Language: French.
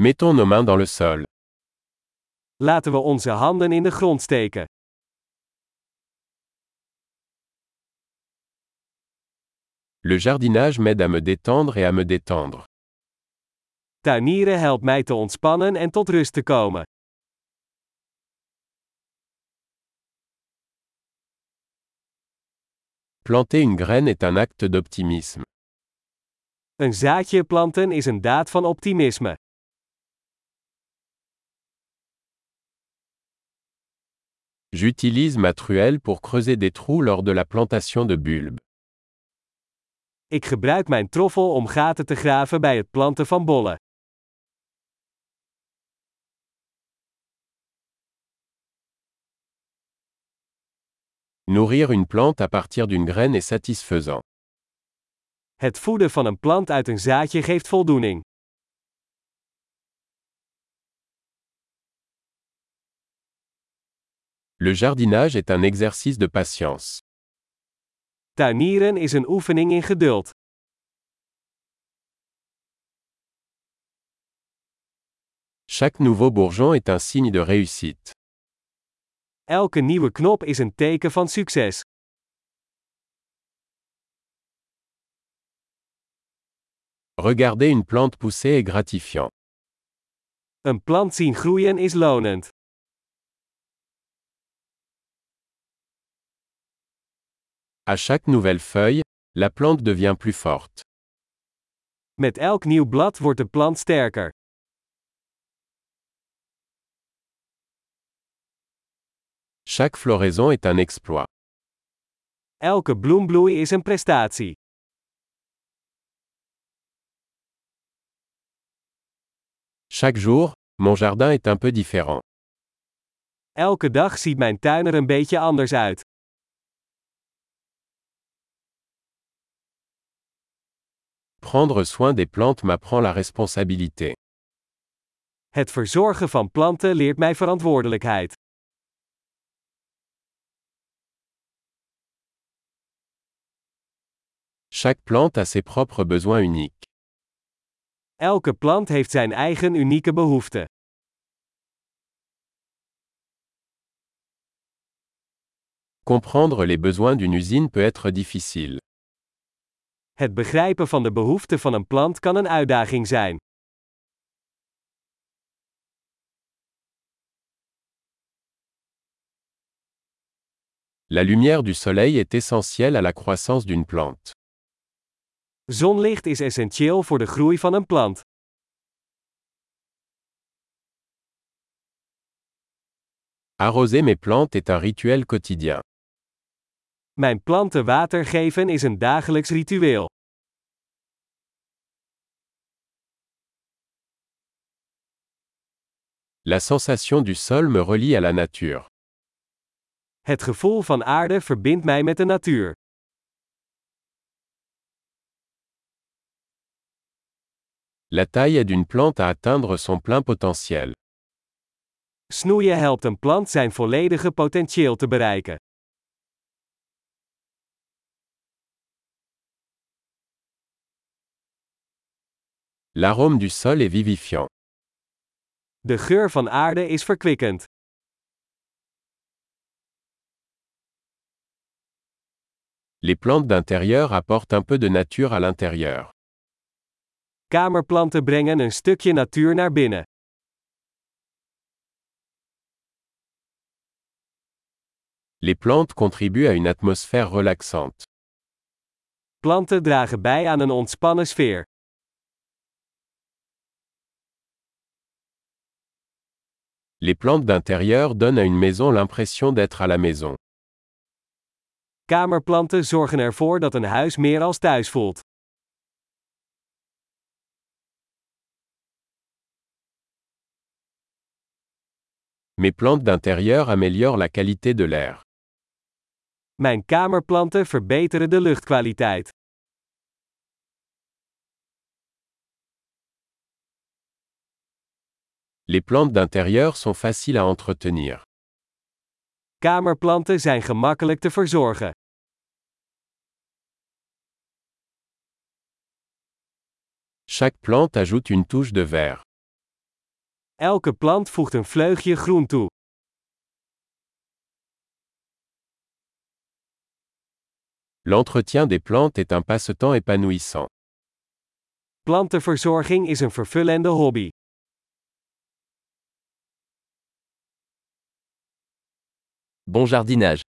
Mettons nos mains dans le sol. Laten we onze handen in de grond steken. Le jardinage m'aide à me détendre et à me détendre. Tuinieren helpt mij te ontspannen en tot rust te komen. Planter une graine est un acte d'optimisme. Een zaadje planten is een daad van optimisme. J'utilise ma truelle pour creuser des trous lors de la plantation de bulbes. Ik gebruik mijn troffel om gaten te graven bij het planten van bollen. Nourrir une plante à partir d'une graine est satisfaisant. Het voeden van een plant uit een zaadje geeft voldoening. Le jardinage est un exercice de patience. Tuinieren is een oefening in geduld. Chaque nouveau bourgeon est un signe de réussite. Elke nieuwe knop is een teken van succes. Regarder une plante pousser est gratifiant. Een plant zien groeien is lonend. À chaque nouvelle feuille, la plante devient plus forte. Met elk nieuw blad wordt de plant sterker. Chaque floraison est un exploit. Elke bloembloei is een prestatie. Chaque jour, mon jardin est un peu différent. Elke dag ziet mijn tuin er een beetje anders uit. Prendre soin des plantes m'apprend la responsabilité. Het verzorgen van planten leert mij verantwoordelijkheid. Chaque plante a ses propres besoins uniques. Elke plant heeft zijn eigen unieke behoeften. Comprendre les besoins d'une usine peut être difficile. Het begrijpen van de behoeften van een plant kan een uitdaging zijn. La lumière du soleil est essentielle à la croissance d'une plante. Zonlicht is essentieel voor de groei van een plant. Arroser mes plantes est un rituel quotidien. Mijn planten water geven is een dagelijks ritueel. La sensation du sol me relie à la nature. Het gevoel van aarde verbindt mij met de natuur. La taille aide une plante à atteindre son plein potentiel. Snoeien helpt een plant zijn volledige potentieel te bereiken. L'arôme du sol est vivifiant. De geur van aarde is verkwikkend. Les plantes d'intérieur apportent un peu de nature à l'intérieur. Kamerplanten brengen een stukje natuur naar binnen. Les plantes contribuent à une atmosphère relaxante. Planten dragen bij aan een ontspannen sfeer. Les plantes d'intérieur donnent à une maison l'impression d'être à la maison. Kamerplanten zorgen ervoor dat een huis meer als thuis voelt. Mes plantes d'intérieur améliorent la qualité de l'air. Mijn kamerplanten verbeteren de luchtkwaliteit. Les plantes d'intérieur sont faciles à entretenir. Kamerplanten zijn gemakkelijk te verzorgen. Chaque plante ajoute une touche de vert. Elke plant voegt een vleugje groen toe. L'entretien des plantes est un passe-temps épanouissant. Plantenverzorging is een vervullende hobby. Bon jardinage.